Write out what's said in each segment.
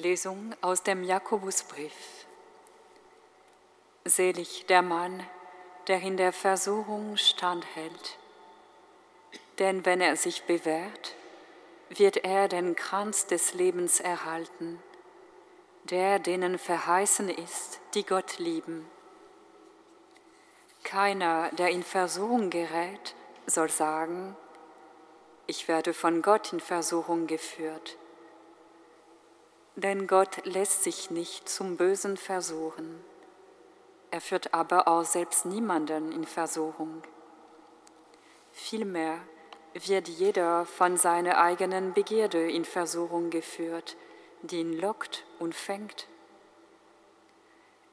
Lesung aus dem Jakobusbrief. Selig der Mann, der in der Versuchung standhält. Denn wenn er sich bewährt, wird er den Kranz des Lebens erhalten, der denen verheißen ist, die Gott lieben. Keiner, der in Versuchung gerät, soll sagen, ich werde von Gott in Versuchung geführt. Denn Gott lässt sich nicht zum Bösen versuchen. Er führt aber auch selbst niemanden in Versuchung. Vielmehr wird jeder von seiner eigenen Begierde in Versuchung geführt, die ihn lockt und fängt.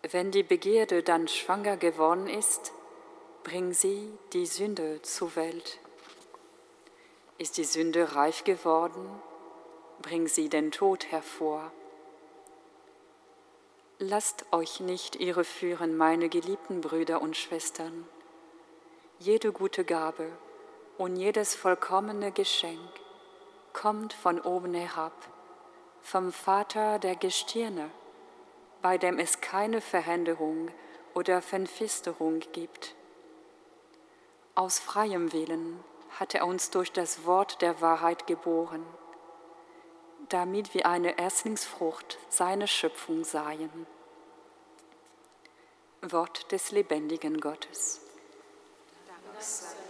Wenn die Begierde dann schwanger geworden ist, bringt sie die Sünde zur Welt. Ist die Sünde reif geworden, bringt sie den Tod hervor. Lasst euch nicht irreführen, meine geliebten Brüder und Schwestern. Jede gute Gabe und jedes vollkommene Geschenk kommt von oben herab, vom Vater der Gestirne, bei dem es keine Veränderung oder Verfinsterung gibt. Aus freiem Willen hat er uns durch das Wort der Wahrheit geboren damit wir eine Erstlingsfrucht seiner Schöpfung seien. Wort des lebendigen Gottes. Dank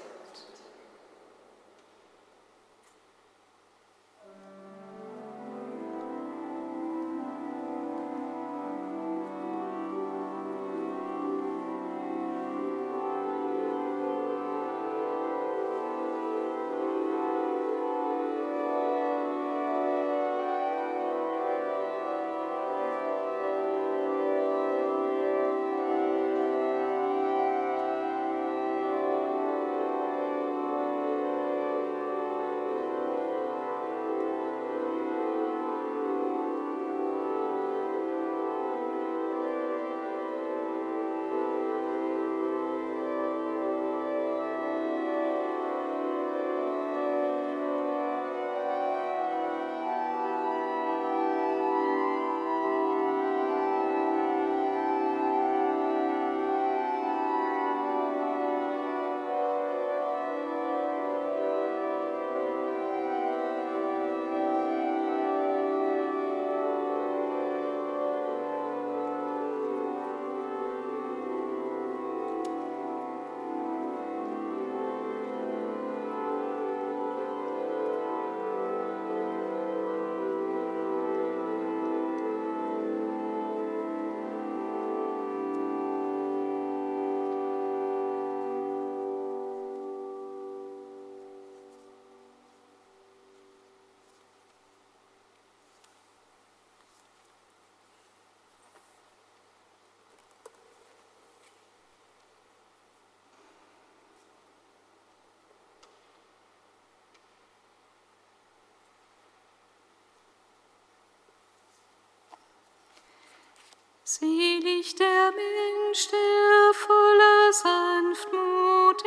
Selig der Mensch, der voller Sanftmut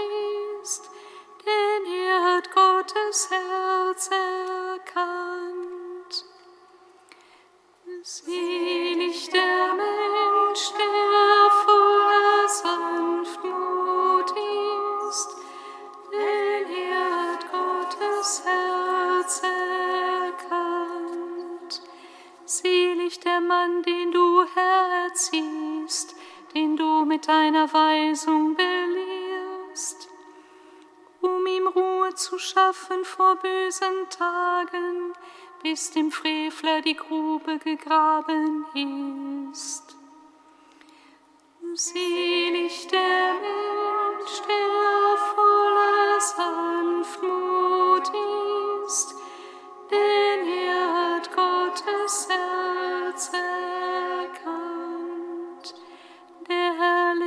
ist, denn er hat Gottes Herz erkannt. Selig der Mann, den du, Herr, erziehst, den du mit deiner Weisung belehrst, um ihm Ruhe zu schaffen vor bösen Tagen, bis dem Frevler die Grube gegraben ist. Selig der Mensch, der voller Sanftmut ist, denn er hat Gottes Herz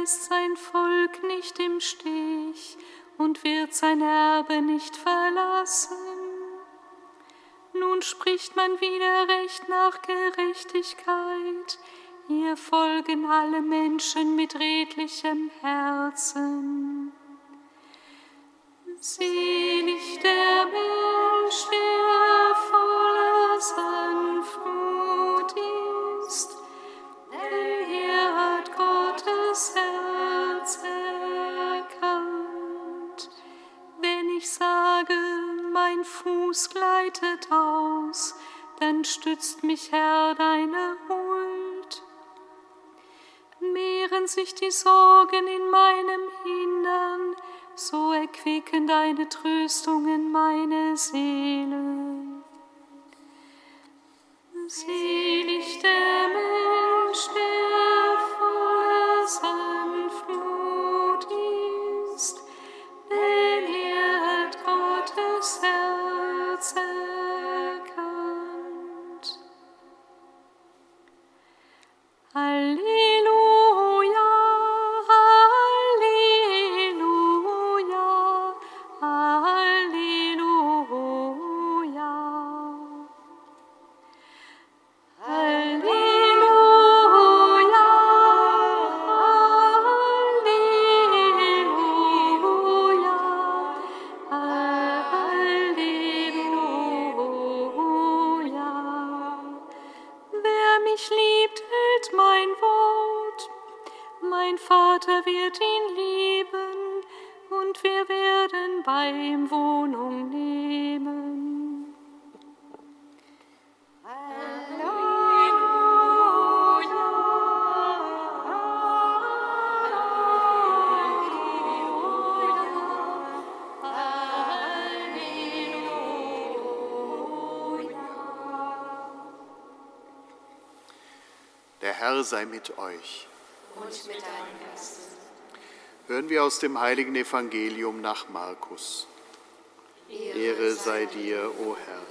lässt sein Volk nicht im Stich und wird sein Erbe nicht verlassen. Nun spricht man wieder Recht nach Gerechtigkeit, ihr folgen alle Menschen mit redlichem Herzen. Selig der Mensch, der Fuß gleitet aus, dann stützt mich, Herr, deine Huld. Mehren sich die Sorgen in meinem Innern, so erquicken deine Tröstungen meine Seele. Selig der Mensch, Herr sei mit euch. und mit deinem Geist. Hören wir aus dem heiligen Evangelium nach Markus. Ehre sei dir, o Herr.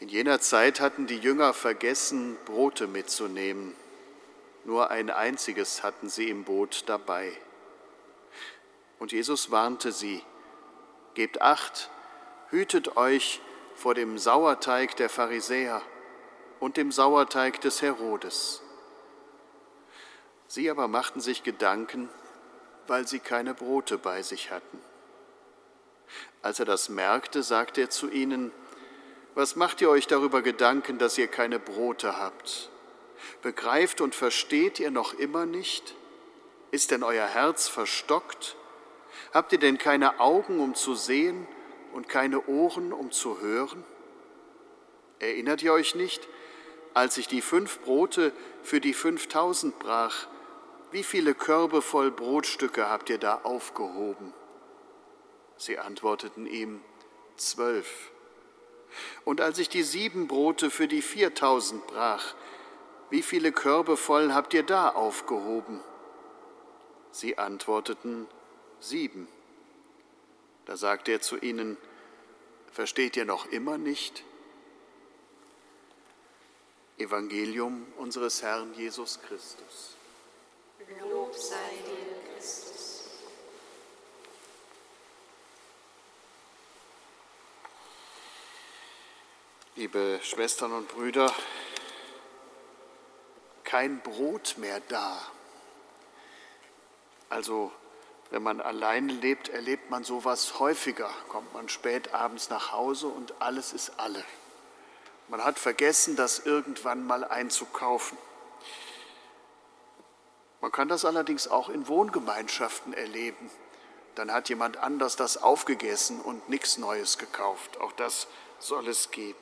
In jener Zeit hatten die Jünger vergessen, Brote mitzunehmen. Nur ein einziges hatten sie im Boot dabei. Und Jesus warnte sie, Gebt acht, hütet euch vor dem Sauerteig der Pharisäer und dem Sauerteig des Herodes. Sie aber machten sich Gedanken, weil sie keine Brote bei sich hatten. Als er das merkte, sagte er zu ihnen, was macht ihr euch darüber Gedanken, dass ihr keine Brote habt? Begreift und versteht ihr noch immer nicht? Ist denn euer Herz verstockt? Habt ihr denn keine Augen, um zu sehen und keine Ohren, um zu hören? Erinnert ihr euch nicht, als ich die fünf Brote für die fünftausend brach, wie viele Körbe voll Brotstücke habt ihr da aufgehoben? Sie antworteten ihm, zwölf. Und als ich die sieben Brote für die viertausend brach, wie viele Körbe voll habt ihr da aufgehoben? Sie antworteten, sieben. Da sagte er zu ihnen, versteht ihr noch immer nicht? Evangelium unseres Herrn Jesus Christus. Lob sei dir, Christus. Liebe Schwestern und Brüder, kein Brot mehr da. Also, wenn man alleine lebt, erlebt man sowas häufiger. Kommt man spät abends nach Hause und alles ist alle. Man hat vergessen, das irgendwann mal einzukaufen. Man kann das allerdings auch in Wohngemeinschaften erleben. Dann hat jemand anders das aufgegessen und nichts Neues gekauft. Auch das soll es geben.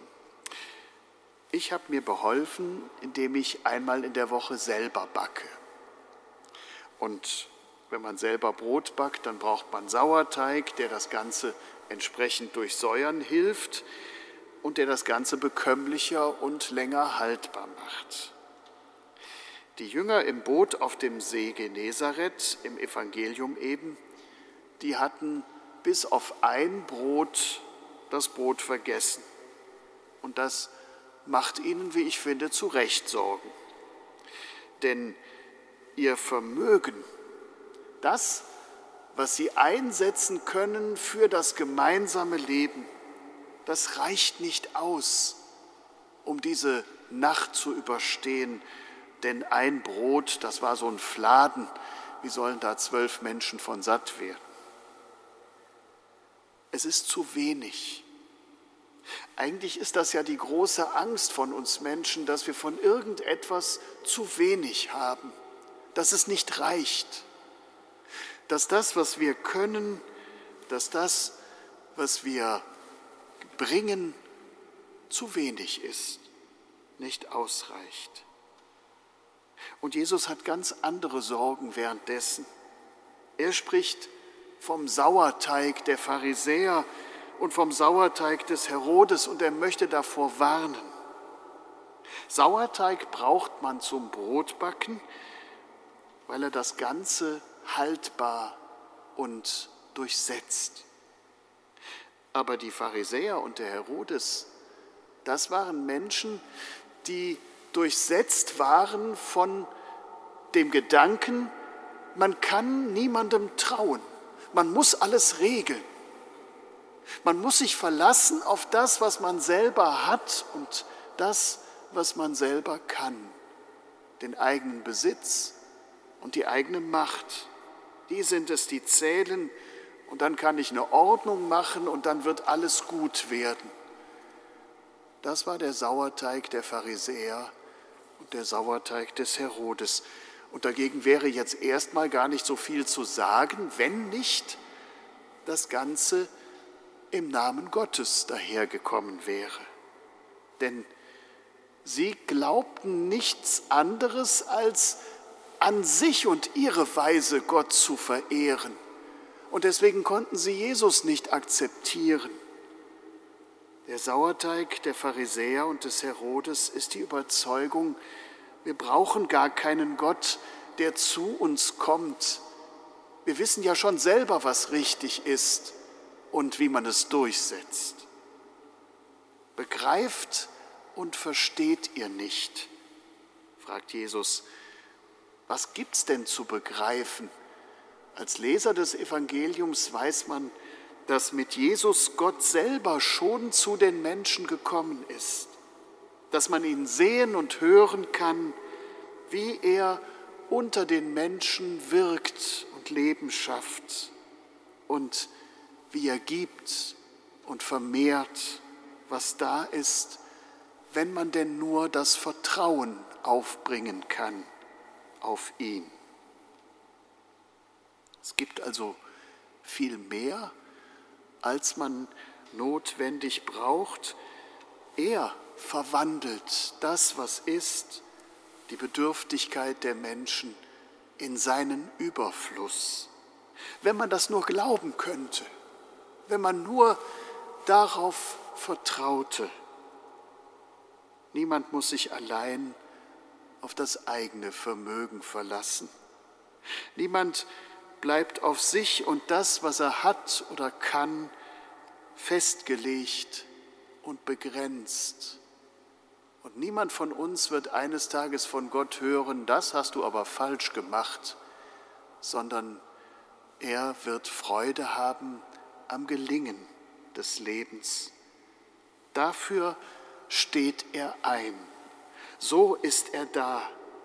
Ich habe mir beholfen, indem ich einmal in der Woche selber backe. Und wenn man selber Brot backt, dann braucht man Sauerteig, der das Ganze entsprechend durchsäuern hilft und der das Ganze bekömmlicher und länger haltbar macht. Die Jünger im Boot auf dem See Genezareth, im Evangelium eben, die hatten bis auf ein Brot das Brot vergessen. Und das macht ihnen, wie ich finde, zu Recht Sorgen. Denn ihr Vermögen, das, was sie einsetzen können für das gemeinsame Leben, das reicht nicht aus, um diese Nacht zu überstehen. Denn ein Brot, das war so ein Fladen, wie sollen da zwölf Menschen von satt werden? Es ist zu wenig. Eigentlich ist das ja die große Angst von uns Menschen, dass wir von irgendetwas zu wenig haben, dass es nicht reicht, dass das, was wir können, dass das, was wir bringen zu wenig ist, nicht ausreicht. Und Jesus hat ganz andere Sorgen währenddessen. Er spricht vom Sauerteig der Pharisäer und vom Sauerteig des Herodes und er möchte davor warnen. Sauerteig braucht man zum Brotbacken, weil er das Ganze haltbar und durchsetzt. Aber die Pharisäer und der Herodes, das waren Menschen, die durchsetzt waren von dem Gedanken, man kann niemandem trauen, man muss alles regeln. Man muss sich verlassen auf das, was man selber hat und das, was man selber kann. Den eigenen Besitz und die eigene Macht. Die sind es, die zählen. Und dann kann ich eine Ordnung machen und dann wird alles gut werden. Das war der Sauerteig der Pharisäer und der Sauerteig des Herodes. Und dagegen wäre jetzt erstmal gar nicht so viel zu sagen, wenn nicht das Ganze im Namen Gottes dahergekommen wäre. Denn sie glaubten nichts anderes als an sich und ihre Weise Gott zu verehren. Und deswegen konnten sie Jesus nicht akzeptieren. Der Sauerteig der Pharisäer und des Herodes ist die Überzeugung, wir brauchen gar keinen Gott, der zu uns kommt. Wir wissen ja schon selber, was richtig ist und wie man es durchsetzt. Begreift und versteht ihr nicht? fragt Jesus. Was gibt's denn zu begreifen? Als Leser des Evangeliums weiß man, dass mit Jesus Gott selber schon zu den Menschen gekommen ist, dass man ihn sehen und hören kann, wie er unter den Menschen wirkt und Leben schafft und wie er gibt und vermehrt, was da ist, wenn man denn nur das Vertrauen aufbringen kann auf ihn. Es gibt also viel mehr, als man notwendig braucht. Er verwandelt das, was ist, die Bedürftigkeit der Menschen in seinen Überfluss. Wenn man das nur glauben könnte, wenn man nur darauf vertraute. Niemand muss sich allein auf das eigene Vermögen verlassen. Niemand bleibt auf sich und das, was er hat oder kann, festgelegt und begrenzt. Und niemand von uns wird eines Tages von Gott hören, das hast du aber falsch gemacht, sondern er wird Freude haben am Gelingen des Lebens. Dafür steht er ein. So ist er da.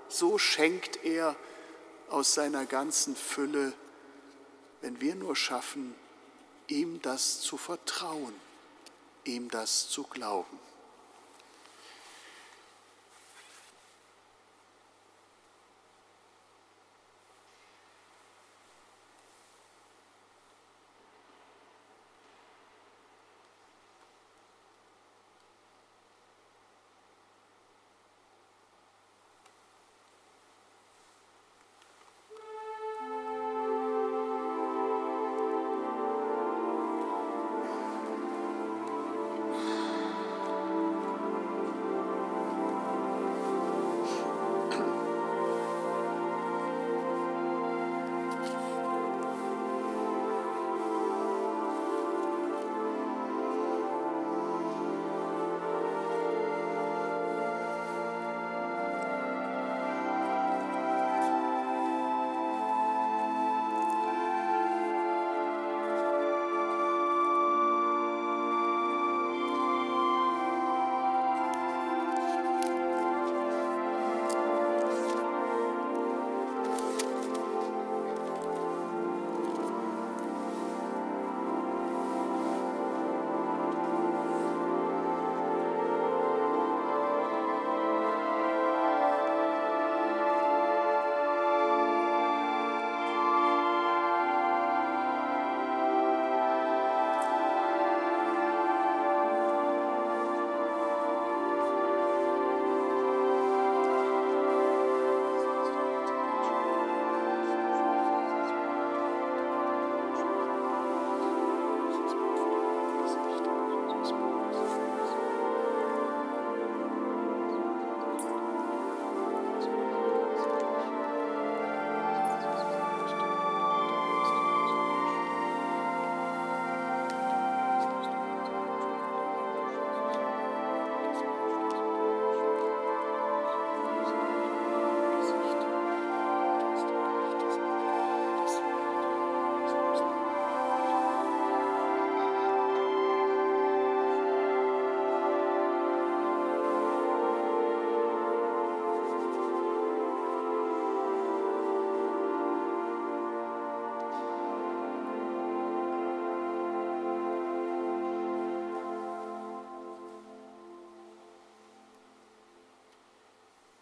So schenkt er aus seiner ganzen Fülle, wenn wir nur schaffen, ihm das zu vertrauen, ihm das zu glauben.